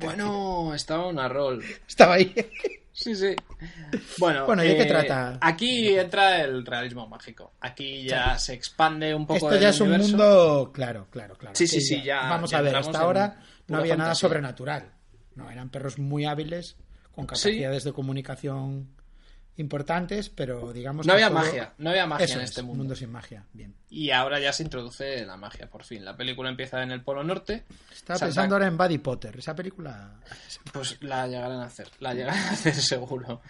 Bueno, estaba una rol. Estaba ahí. Sí, sí. Bueno, Bueno, ¿y de qué eh, trata? Aquí entra el realismo mágico. Aquí ya se expande un poco Esto ya es un universo. mundo. Claro, claro, claro. Sí, sí, sí, ya- Vamos ya a ver, hasta ahora no había nada sobrenatural. No, eran perros muy hábiles, con capacidades de comunicación importantes, pero digamos. No que había todo- magia, no había magia Eso en es, este un mundo. sin magia. Bien. Y ahora ya se introduce la magia, por fin. La película empieza en el Polo Norte. Estaba Santa- pensando ahora en Buddy Potter. Esa película. Pues la llegarán a hacer, la llegarán a hacer <laughs> seguro.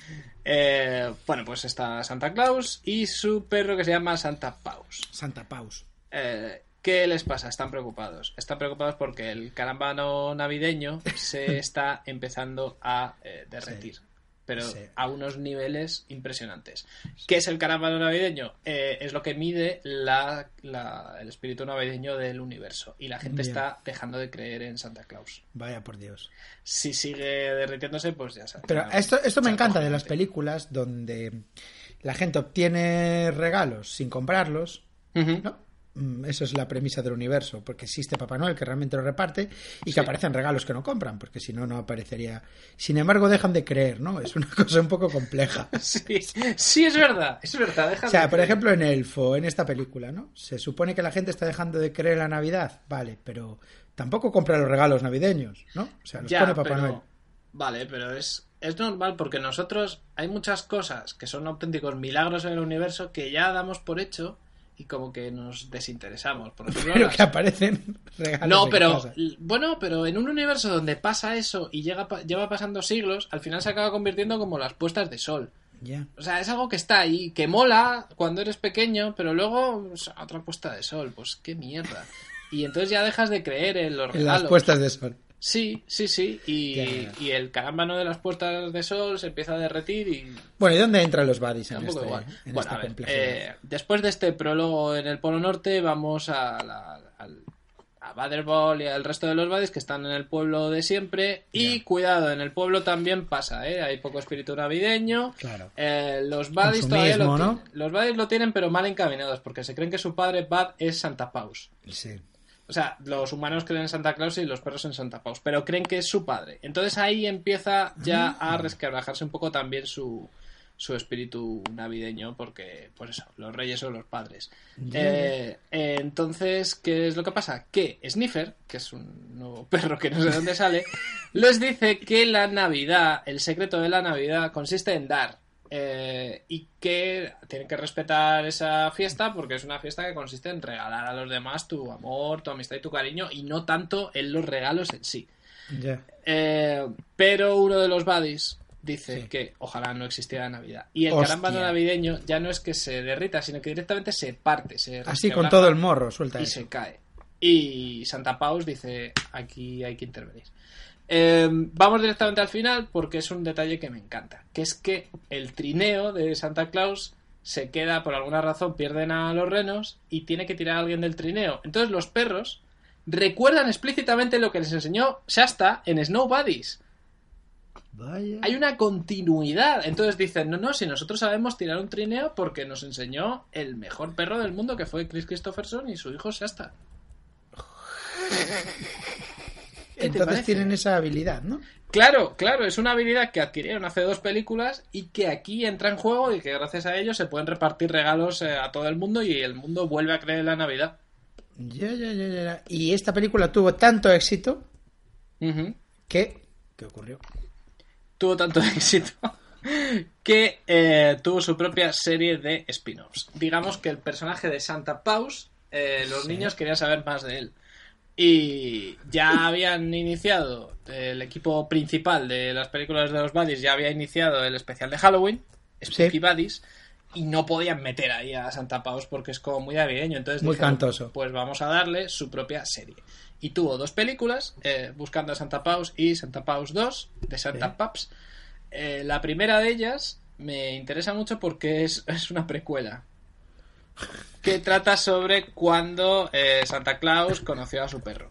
Eh, bueno, pues está Santa Claus y su perro que se llama Santa Paus. Santa Paus. Eh, ¿Qué les pasa? Están preocupados. Están preocupados porque el carambano navideño se <laughs> está empezando a eh, derretir. Pero Sí. a unos niveles impresionantes. ¿Qué es el carambano navideño? Eh, es lo que mide la- la- el espíritu navideño del universo. Y la gente Bien. está dejando de creer en Santa Claus. Vaya por Dios. Si sigue derritiéndose, pues ya sabes. Pero esto, esto me encanta de las películas donde la gente obtiene regalos sin comprarlos. ¿no? Mm, Eso es la premisa del universo, porque existe Papá Noel que realmente lo reparte y que Sí. aparecen regalos que no compran, porque si no, no aparecería. Sin embargo, dejan de creer, ¿no? Es una <laughs> cosa un poco compleja. <laughs> Sí, sí, es verdad, es verdad. deja O sea, de por creer. ejemplo, en Elfo, en esta película, ¿no? Se supone que la gente está dejando de creer en la Navidad, vale, pero tampoco compra los regalos navideños, ¿no? O sea, los Ya, pone Papá pero- Noel. Vale, pero es es normal porque nosotros hay muchas cosas que son auténticos milagros en el universo que ya damos por hecho y como que nos desinteresamos. Por <laughs> ejemplo, Pero las- que aparecen <laughs> regalos no, en pero casa. bueno, pero en un universo donde pasa eso y llega, lleva pasando siglos, al final se acaba convirtiendo como las puestas de sol. Ya. O sea, es algo que está ahí, que mola cuando eres pequeño, pero luego o sea, otra puesta de sol, pues qué mierda. Y entonces ya dejas de creer en los En regalos. las puestas de sol. Sí, sí, sí. Y, y el carámbano de las puertas de sol se empieza a derretir y Bueno, ¿y dónde entran los buddies en, este, igual. en Bueno, esta a ver, eh, después de este prólogo en el Polo Norte, vamos a, la- al, a Baderball y al resto de los buddies que están en el pueblo de siempre. Y cuidado, en el pueblo también pasa, ¿eh? Hay poco espíritu navideño. Claro. Eh, los buddies todavía lo, los buddies lo tienen, pero mal encaminados, porque se creen que su padre Bud es Santa Paus. Sí. O sea, los humanos creen en Santa Claus y los perros en Santa Paus, pero creen que es su padre. Entonces ahí empieza ya a resquebrajarse un poco también su, su espíritu navideño, porque, pues eso, los reyes son los padres. Eh, eh, entonces, ¿qué es lo que pasa? Que Sniffer, que es un nuevo <laughs> perro que no sé de dónde sale, <laughs> les dice que la Navidad, el secreto de la Navidad, consiste en dar. Eh, y que tienen que respetar esa fiesta porque es una fiesta que consiste en regalar a los demás tu amor, tu amistad y tu cariño y no tanto en los regalos en sí. Eh, pero uno de los buddies dice Sí. que ojalá no existiera Navidad. Y el Hostia. carámbano navideño ya no es que se derrita, sino que directamente se parte. Se Así con todo el morro, suelta y eso. se cae. Y Santa Paus dice, aquí hay que intervenir. Eh, vamos directamente al final porque es un detalle que me encanta, que es que el trineo de Santa Claus se queda, por alguna razón, pierden a los renos y tiene que tirar a alguien del trineo. Entonces los perros recuerdan explícitamente lo que les enseñó Shasta en Snow Buddies. Vaya. Hay una continuidad. Entonces dicen, no, no, si nosotros sabemos tirar un trineo porque nos enseñó el mejor perro del mundo que fue Chris Christopherson y su hijo Shasta. <laughs> ¿Qué te Entonces tienen esa habilidad, ¿no? Claro, claro, es una habilidad que adquirieron hace dos películas y que aquí entra en juego y que gracias a ello se pueden repartir regalos eh, a todo el mundo y el mundo vuelve a creer en la Navidad. Ya, ya, ya, ya. Y esta película tuvo tanto éxito que... ¿Qué ocurrió? Tuvo tanto <laughs> éxito que eh, tuvo su propia serie de spin-offs. Digamos que el personaje de Santa Paus, eh, los Sí. niños querían saber más de él. Y ya habían iniciado el equipo principal de las películas de los Buddies, ya había iniciado el especial de Halloween, Spooky Sí. Buddies, y no podían meter ahí a Santa Paus porque es como muy navideño. Entonces Muy dijeron, cantoso. Pues vamos a darle su propia serie. Y tuvo dos películas, eh, Buscando a Santa Paus y Santa Paus 2, de Santa Sí. Paps. Eh, la primera de ellas me interesa mucho porque es, es una precuela. Que trata sobre cuando eh, Santa Claus conoció a su perro.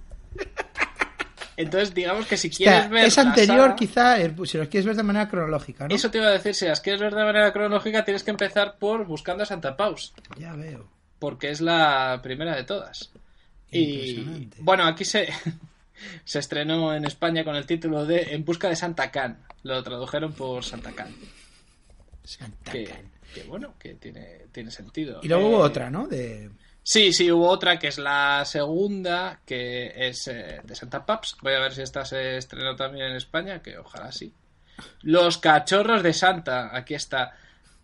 Entonces, digamos que si O sea, quieres ver. es anterior, saga- quizá, eh, si lo quieres ver de manera cronológica, ¿no? Eso te iba a decir, si las quieres ver de manera cronológica, tienes que empezar por Buscando a Santa Paus. Ya veo. Porque es la primera de todas. Y bueno, aquí se, <laughs> se estrenó en España con el título de En busca de Santa Can. Lo tradujeron por Santa Can. Santa Que, Can. Que bueno, que tiene, tiene sentido. Y luego Eh, hubo otra, ¿no? De... Sí, sí, hubo otra que es la segunda, que es eh, de Santa Paps. Voy a ver si esta se estrenó también en España, que ojalá sí. Los cachorros de Santa, aquí está.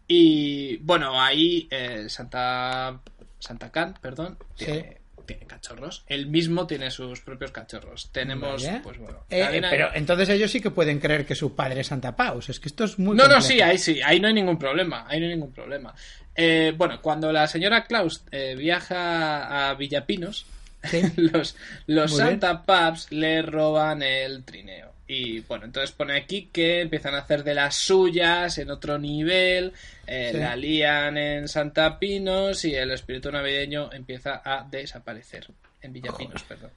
Y bueno, ahí eh, Santa Santa Can, perdón, tiene, tiene cachorros. Él mismo tiene sus propios cachorros. Tenemos, Vale. pues bueno. Eh, hay- pero entonces ellos sí que pueden creer que su padre es Santa Paus. Es que esto es muy. No, no, sí, ahí sí, ahí no hay ningún problema, ahí no hay ningún problema. Eh, bueno, cuando la señora Klaus eh, viaja a Villapinos, Sí. <laughs> los, los. Santa Paps le roban el trineo. Y bueno, entonces pone aquí que empiezan a hacer de las suyas en otro nivel, eh, Sí. la lían en Santa Pinos y el espíritu navideño empieza a desaparecer. En Villapinos, perdón.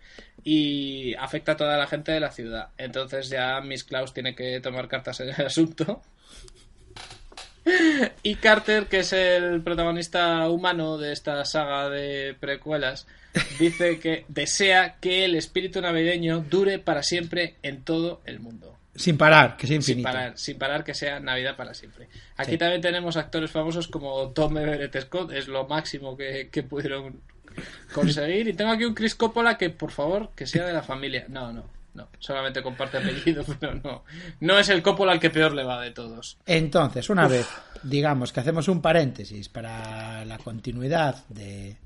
Y afecta a toda la gente de la ciudad. Entonces ya Miss Klaus tiene que tomar cartas en el asunto. <laughs> Y Carter, que es el protagonista humano de esta saga de precuelas, dice que desea que el espíritu navideño dure para siempre en todo el mundo. Sin parar, que Sin infinito. parar, sin parar que sea Navidad para siempre. Aquí Sí. también tenemos actores famosos como Tom Everett Scott, es lo máximo que, que pudieron conseguir. Y tengo aquí un Chris Coppola que, por favor, que sea de la familia. No, no. No. Solamente comparte apellido, <laughs> pero no. No es el Coppola al que peor le va de todos. Entonces, una vez, digamos que hacemos un paréntesis para la continuidad de.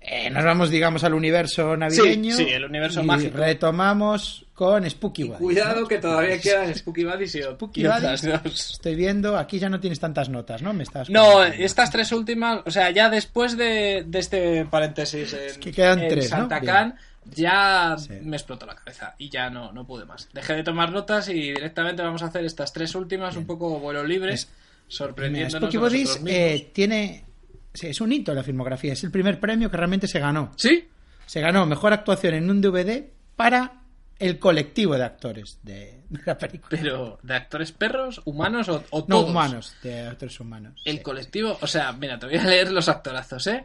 eh, nos vamos, digamos, al universo navideño. sí, el universo y mágico. Retomamos con Spooky Buddies, Cuidado ¿no? que todavía quedan Spooky Buddies y, Spooky Buddies. dos. Estoy viendo, aquí ya no tienes tantas notas, ¿no? Me estás No, estas tres últimas, o sea, ya después de, de este paréntesis en, que quedan en tres, ¿no? Santa Bien. Ya Sí. me explotó la cabeza y ya no, no pude más. Dejé de tomar notas y directamente vamos a hacer estas tres últimas un poco vuelo libre, Es- sorprendiéndonos eh, tiene. sí, es un hito la filmografía, es el primer premio que realmente se ganó. ¿Sí? Se ganó mejor actuación en un DVD para el colectivo de actores de, de la película. Pero, ¿de actores perros, humanos o, o No todos? humanos, de actores humanos. El sí. colectivo, o sea, mira, te voy a leer los actorazos, ¿eh?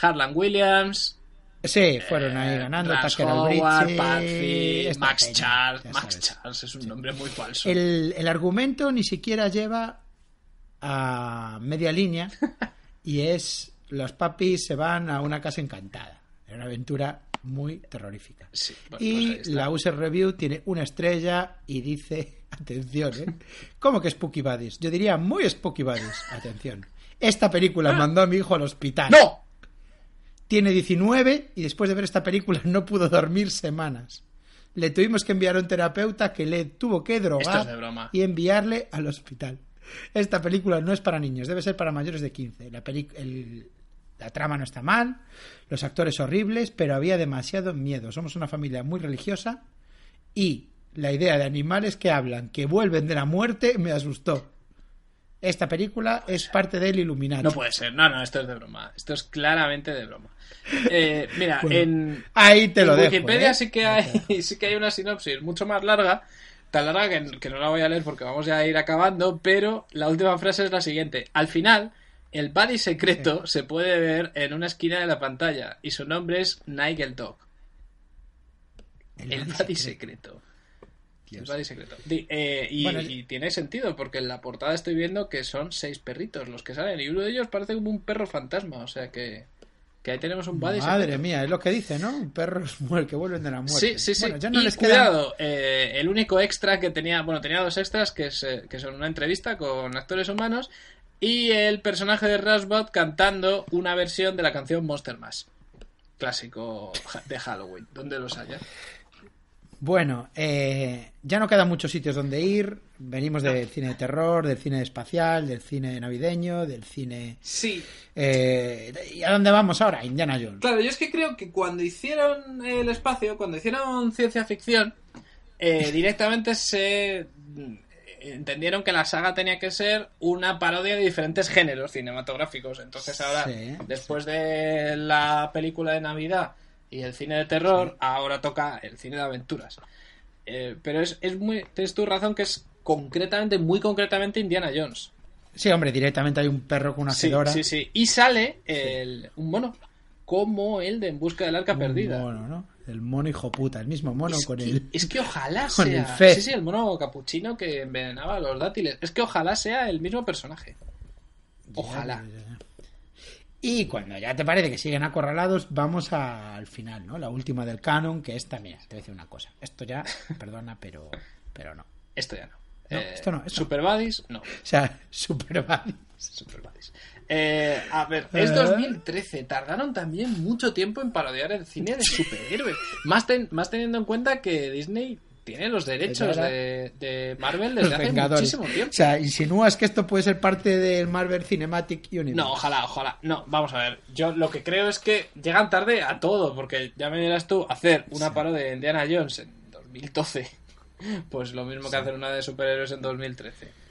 Harlan Williams, Sí, fueron ahí eh, ganando. Rance Tucker Howard, esta Max Charles. Max. Charles es un nombre muy falso. El, el argumento ni siquiera lleva a media línea <laughs> y es los papis se van a una casa encantada. Es una aventura muy terrorífica. Sí, bueno, pues y la user review tiene una estrella y dice, <laughs> atención, ¿eh? ¿Cómo que Spooky Buddies? Yo diría muy Spooky Buddies, atención. Esta película mandó a mi hijo al hospital. ¡No! Tiene 19 y después de ver esta película <laughs> no pudo dormir semanas. Le tuvimos que enviar a un terapeuta que le tuvo que drogar es de broma. y enviarle al hospital. Esta película no es para niños, debe ser para mayores de 15. La, el- la trama no está mal, los actores horribles, pero había demasiado miedo. Somos una familia muy religiosa y la idea de animales que hablan, que vuelven de la muerte, me asustó. Esta película es parte del Illuminati. No puede ser. No, no, esto es de broma. Esto es claramente de broma. Eh, mira, Bueno, en, Ahí te en lo dejo. Wikipedia ¿eh? sí que hay <laughs> sí que hay una sinopsis mucho más larga, tan larga que, que no la voy a leer porque vamos ya a ir acabando, pero la última frase es la siguiente. Al final, el buddy secreto se puede ver en una esquina de la pantalla y su nombre es Nigel Dog. El, buddy secreto. El Dios. buddy secreto. Di- eh, y, Bueno, y tiene sentido porque en la portada estoy viendo que son seis perritos los que salen y uno de ellos parece como un perro fantasma, o sea que, que ahí tenemos un buddy Madre secreto. mía, es lo que dice, ¿no? Perros muer- que vuelven de la Sí, muerte. sí, sí. Bueno, ya no y les queda cuidado, eh, el único extra que tenía, bueno, tenía dos extras que, es, eh, que son una entrevista con actores humanos y el personaje de Rasbot cantando una versión de la canción Monster Mash. Clásico de Halloween, donde los haya. Bueno, eh, ya no quedan muchos sitios donde ir. Venimos del cine de terror, del cine espacial, del cine navideño, del cine... Sí, eh, ¿Y a dónde vamos ahora? Indiana Jones. Claro, yo es que creo que cuando hicieron el espacio, cuando hicieron ciencia ficción, eh, directamente se mm, entendieron que la saga tenía que ser una parodia de diferentes géneros cinematográficos. Entonces ahora, Sí, después de la película de Navidad y el cine de terror, ahora toca el cine de aventuras. Eh, pero es, es muy... Tienes tu razón que es concretamente, muy concretamente Indiana Jones. Sí, hombre, directamente hay un perro con una Sí, fedora. sí, sí. Y sale el, un mono, como el de En Busca del Arca Un Perdida. mono, ¿no? El mono hijo puta, el mismo mono es, con que, el... es que ojalá <laughs> con sea. el Fed. Sí, sí, el mono capuchino que envenenaba a los dátiles. Es que ojalá sea el mismo personaje. Ojalá. Y cuando ya te parece que siguen acorralados, vamos al final, ¿no? La última del canon, que esta, mira, te voy a decir una cosa. Esto ya, <laughs> perdona, pero, pero no. O Esto ya no. No, esto no, esto no. Super Buddies, no. <laughs> sea, super Buddies. Super Buddies. Eh, a ver, es Eh. 2013. Tardaron también mucho tiempo en parodiar el cine de <laughs> superhéroes. más, ten- más teniendo en cuenta que Disney tiene los derechos Era- de, de Marvel Los desde hace Vengadores. muchísimo tiempo. O sea, insinúas que esto puede ser parte del Marvel Cinematic Universe. No, ojalá, ojalá. No, vamos a ver. Yo lo que creo es que llegan tarde a todo, porque ya me dirás tú, hacer una parodia de Indiana Jones en 2012, <laughs> pues lo mismo que hacer una de superhéroes en 2013.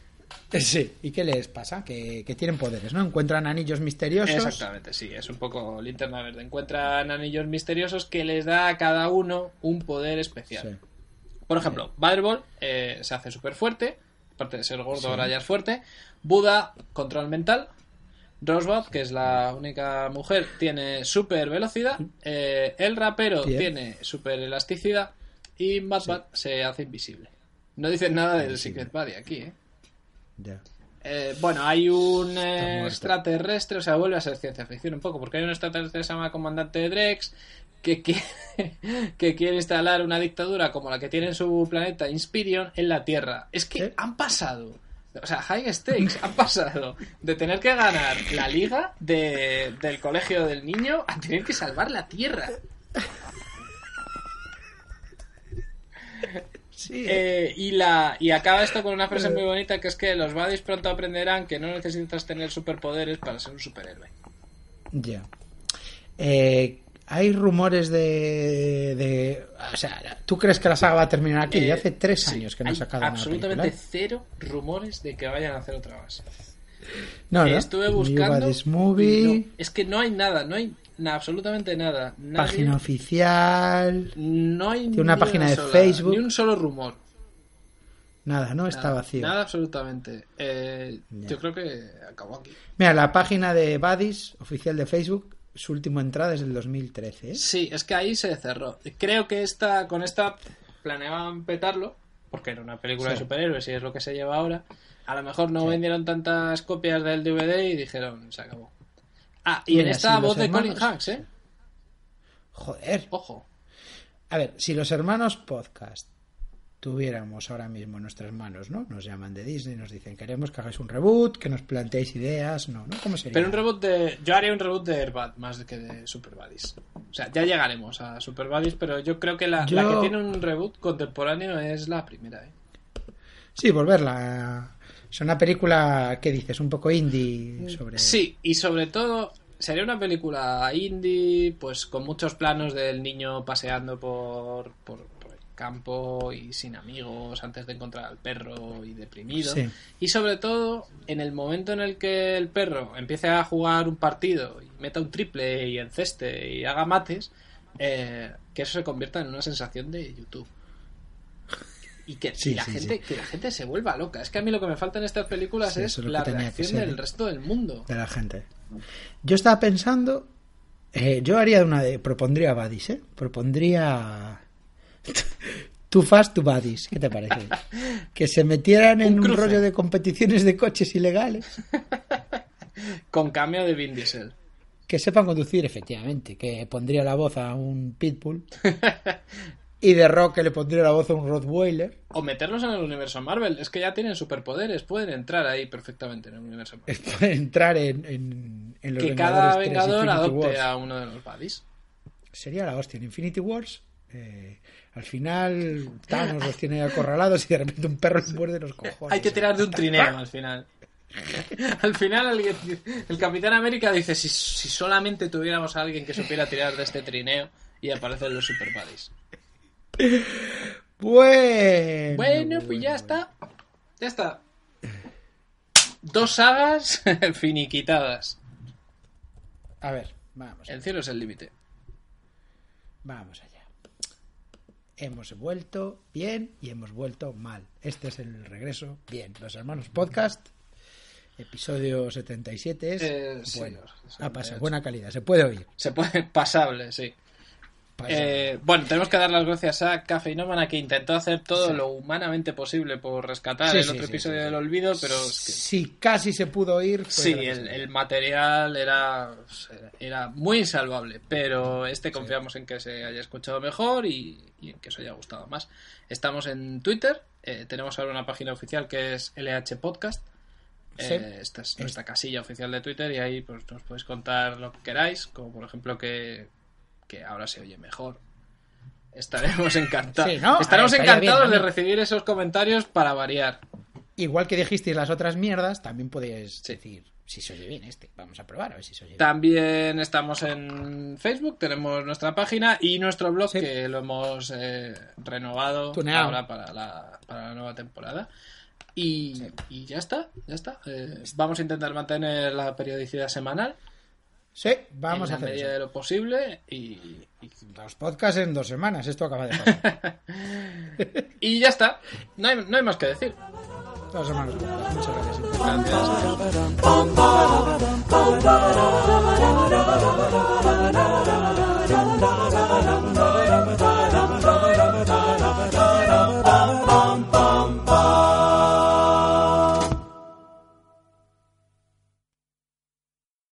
Sí. ¿Y qué les pasa? Que, que tienen poderes, ¿no? Encuentran anillos misteriosos. Exactamente, sí, es un poco linterna verde. Encuentran anillos misteriosos que les da a cada uno un poder especial. Sí. Por ejemplo, Butterball eh, se hace súper fuerte, aparte de ser gordo, ahora ya es fuerte. Buda, control mental. Rosebud, que es la única mujer, tiene super velocidad. Eh, el rapero Bien. tiene super elasticidad. Y Batman se hace invisible. No dicen nada del. Secret Buddy aquí, ¿eh? Ya. Eh, bueno, hay un eh, extraterrestre, o sea, vuelve a ser ciencia ficción un poco, porque hay un extraterrestre que se llama Comandante Drex que quiere, <laughs> que quiere instalar una dictadura como la que tiene en su planeta Inspirion en la Tierra. Es que han pasado, o sea, high stakes, <laughs> han pasado de tener que ganar la liga de- del colegio del niño a tener que salvar la Tierra. Sí, Eh, y, la, y acaba esto con una frase muy bonita que es que los buddies pronto aprenderán que no necesitas tener superpoderes para ser un superhéroe. Ya. Eh, hay rumores de, de- O sea, ¿tú crees que la saga va a terminar aquí? Eh, ya hace tres sí, años que no ha sacado absolutamente cero rumores de que vayan a hacer otra base. No, no. Estuve buscando. Buddies Movie, no, es que no hay nada, no hay na- absolutamente nada. Nadie- página oficial. No hay Tiene una ni página de sola- Facebook. Ni un solo rumor. Nada, no está Nada, vacío. Nada absolutamente. Eh. Yo creo que acabó aquí. Mira, la página de Buddies, oficial de Facebook, su última entrada es del 2013. ¿eh? Sí, es que ahí se cerró. Creo que esta, con esta planeaban petarlo, porque era una película Sí. de superhéroes y es lo que se lleva ahora. A lo mejor no Sí. vendieron tantas copias del DVD y dijeron, se acabó. Ah, y en esta si voz de Colin Hanks, ¿eh? Joder. Ojo. A ver, si los hermanos podcast tuviéramos ahora mismo en nuestras manos, ¿no? Nos llaman de Disney, nos dicen, queremos que hagáis un reboot, que nos planteéis ideas, no, ¿no? ¿Cómo sería? Pero un reboot de... Yo haría un reboot de Airbud más que de Super Buddies. O sea, ya llegaremos a Super Buddies, pero yo creo que la, Yo- la que tiene un reboot contemporáneo es la primera, ¿eh? Sí, volverla. Es una película, ¿qué dices? Un poco indie sobre... Sí, y sobre todo sería una película indie, pues con muchos planos del niño paseando por, por, campo y sin amigos antes de encontrar al perro y deprimido. Sí. Y sobre todo en el momento en el que el perro empiece a jugar un partido y meta un triple y enceste y haga mates, eh, que eso se convierta en una sensación de YouTube. Y que, Sí, y la sí, gente, que la gente se vuelva loca. Es que a mí lo que me falta en estas películas es la reacción del resto del mundo. de la gente. Yo estaba pensando, eh, yo haría una de, propondría Buddies, ¿eh? Propondría Too Fast to Buddies, ¿qué te parece? <laughs> Que se metieran en Un rollo de competiciones de coches ilegales, <laughs> Con cambio de Vin Diesel. que sepan conducir efectivamente, que pondría la voz a un Pitbull <laughs> y de Rock que le pondría la voz a un Rottweiler. O meterlos en el universo Marvel. Es que ya tienen superpoderes. Pueden entrar ahí perfectamente en el universo Marvel. Para entrar en, en, en los Que cada Vengadores 3, vengador adopte Wars. a uno de los buddies. Sería la hostia en Infinity Wars. eh, al final Thanos los tiene acorralados y de repente un perro les muerde los cojones. Hay que tirar de un trineo al final. <laughs> Al final alguien- el Capitán América dice si, si solamente tuviéramos a alguien que supiera tirar de este trineo y aparecen los super buddies. Bueno, Bueno, pues ya está. Ya está. Dos sagas <laughs> finiquitadas. A ver, vamos, El cielo es el límite. vamos allá. Hemos vuelto bien y hemos vuelto mal. Este es el regreso bien. Los hermanos podcast, episodio 77 es Eh, sí, bueno. los Ha 78. pasado, buena calidad, se puede oír. Se puede <laughs> pasable, sí. Pasable. Eh, bueno, tenemos que dar las gracias a Cafeinómana que intentó hacer todo Sí. lo humanamente posible por rescatar Sí, el sí, otro sí, episodio sí, sí. del olvido, pero es que si casi se pudo fue sí, el, material era, era muy insalvable, pero este confiamos en que se haya escuchado mejor y, y en que os haya gustado más. Estamos en Twitter, eh, tenemos ahora una página oficial que es LH Podcast. Sí. Eh, esta es nuestra casilla oficial de Twitter y ahí pues nos podéis contar lo que queráis, como por ejemplo que, que ahora se oye mejor. Estaremos <laughs> encantados. Sí, ¿no? Estaremos bien encantados de recibir esos comentarios para variar. Igual que dijisteis las otras mierdas, también podéis Sí. decir si se oye bien este. Vamos a probar a ver si se oye bien. También estamos en Facebook, tenemos nuestra página y nuestro blog Sí. que lo hemos eh, renovado Tuneado. ahora para la, para la nueva temporada. Y, y ya está, ya está. Eh, vamos a intentar mantener la periodicidad semanal Sí, vamos en a hacer medida eso. de lo posible y, y, Los podcasts en dos semanas, esto acaba de pasar. <laughs> y ya está. No hay, no hay más que decir. dos semanas. Muchas gracias. Gracias.